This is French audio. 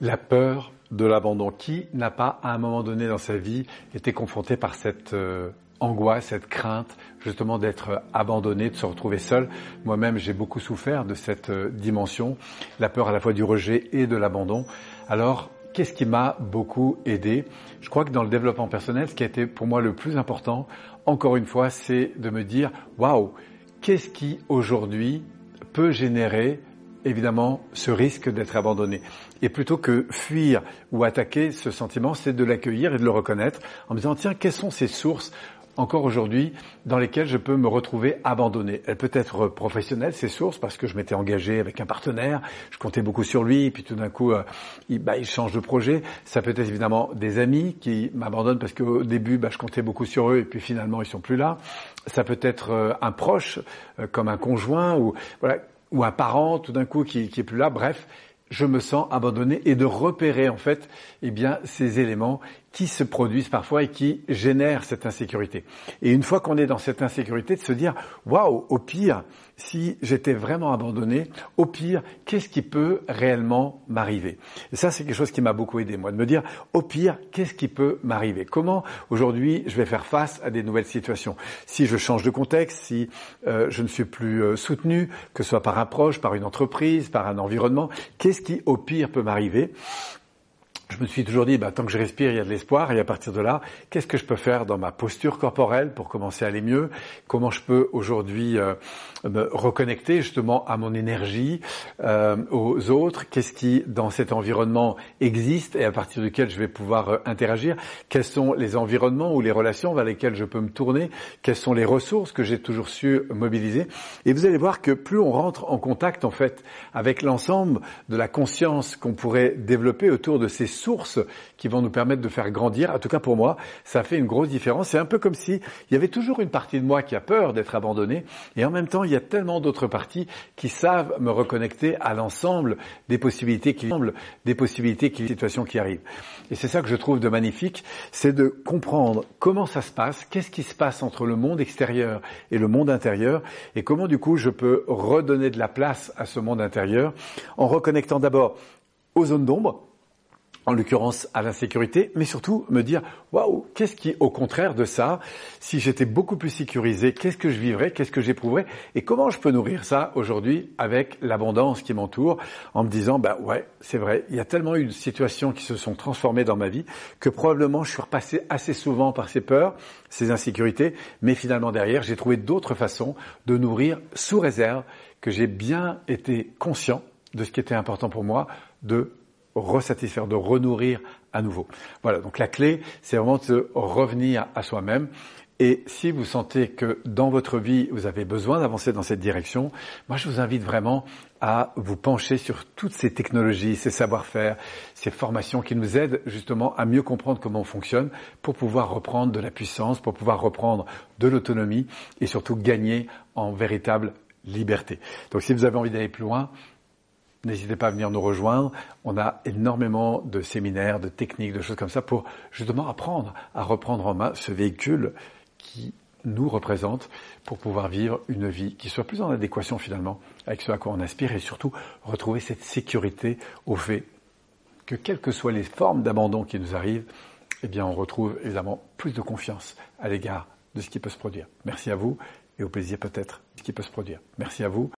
La peur de l'abandon. Qui n'a pas, à un moment donné dans sa vie, été confronté par cette euh, angoisse, cette crainte, justement d'être abandonné, de se retrouver seul? Moi-même, j'ai beaucoup souffert de cette euh, dimension, la peur à la fois du rejet et de l'abandon. Alors, qu'est-ce qui m'a beaucoup aidé? Je crois que dans le développement personnel, ce qui a été pour moi le plus important, encore une fois, c'est de me dire, waouh, qu'est-ce qui aujourd'hui peut générer évidemment ce risque d'être abandonné. Et plutôt que fuir ou attaquer ce sentiment, c'est de l'accueillir et de le reconnaître en me disant, tiens, quelles sont ces sources encore aujourd'hui dans lesquelles je peux me retrouver abandonné? Elle peut être professionnelle, ces sources, parce que je m'étais engagé avec un partenaire, je comptais beaucoup sur lui, et puis tout d'un coup, euh, il, bah, il, change de projet. Ça peut être évidemment des amis qui m'abandonnent parce qu'au début, bah, je comptais beaucoup sur eux, et puis finalement, ils sont plus là. Ça peut être euh, un proche, euh, comme un conjoint, ou voilà, ou un parent tout d'un coup qui, qui est plus là. Bref, je me sens abandonné et de repérer en fait eh bien ces éléments qui se produisent parfois et qui génèrent cette insécurité. Et une fois qu'on est dans cette insécurité, de se dire waouh, au pire, si j'étais vraiment abandonné, au pire, qu'est-ce qui peut réellement m'arriver? Et ça, c'est quelque chose qui m'a beaucoup aidé, moi, de me dire au pire, qu'est-ce qui peut m'arriver? Comment aujourd'hui je vais faire face à des nouvelles situations? Si je change de contexte, si euh, je ne suis plus euh, soutenu, que ce soit par un proche, par une entreprise, par un environnement, qu'est-ce qui au pire peut m'arriver? Je me suis toujours dit, bah, tant que je respire, il y a de l'espoir. Et à partir de là, qu'est-ce que je peux faire dans ma posture corporelle pour commencer à aller mieux? Comment je peux aujourd'hui euh, me reconnecter justement à mon énergie, euh, aux autres? Qu'est-ce qui, dans cet environnement, existe et à partir duquel je vais pouvoir euh, interagir? Quels sont les environnements ou les relations vers lesquelles je peux me tourner? Quelles sont les ressources que j'ai toujours su mobiliser? Et vous allez voir que plus on rentre en contact, en fait, avec l'ensemble de la conscience qu'on pourrait développer autour de ces sources qui vont nous permettre de faire grandir. En tout cas pour moi, ça fait une grosse différence. C'est un peu comme si il y avait toujours une partie de moi qui a peur d'être abandonnée et en même temps il y a tellement d'autres parties qui savent me reconnecter à l'ensemble des possibilités qui des possibilités qui situations qui arrivent. Et c'est ça que je trouve de magnifique, c'est de comprendre comment ça se passe, qu'est-ce qui se passe entre le monde extérieur et le monde intérieur et comment du coup je peux redonner de la place à ce monde intérieur en reconnectant d'abord aux zones d'ombre, en l'occurrence à l'insécurité, mais surtout me dire waouh, qu'est-ce qui, au contraire de ça, si j'étais beaucoup plus sécurisé, qu'est-ce que je vivrais, qu'est-ce que j'éprouverais, et comment je peux nourrir ça aujourd'hui avec l'abondance qui m'entoure, en me disant bah ouais, c'est vrai, il y a tellement eu de situations qui se sont transformées dans ma vie que probablement je suis repassé assez souvent par ces peurs, ces insécurités, mais finalement derrière j'ai trouvé d'autres façons de nourrir sous réserve que j'ai bien été conscient de ce qui était important pour moi, de resatisfaire, de renourrir à nouveau. Voilà, donc la clé, c'est vraiment de revenir à soi-même. Et si vous sentez que dans votre vie, vous avez besoin d'avancer dans cette direction, moi je vous invite vraiment à vous pencher sur toutes ces technologies, ces savoir-faire, ces formations qui nous aident justement à mieux comprendre comment on fonctionne pour pouvoir reprendre de la puissance, pour pouvoir reprendre de l'autonomie et surtout gagner en véritable liberté. Donc si vous avez envie d'aller plus loin, N'hésitez pas à venir nous rejoindre. On a énormément de séminaires, de techniques, de choses comme ça pour justement apprendre à reprendre en main ce véhicule qui nous représente pour pouvoir vivre une vie qui soit plus en adéquation finalement avec ce à quoi on aspire et surtout retrouver cette sécurité au fait que quelles que soient les formes d'abandon qui nous arrivent, eh bien on retrouve évidemment plus de confiance à l'égard de ce qui peut se produire. Merci à vous et au plaisir peut-être de ce qui peut se produire. Merci à vous.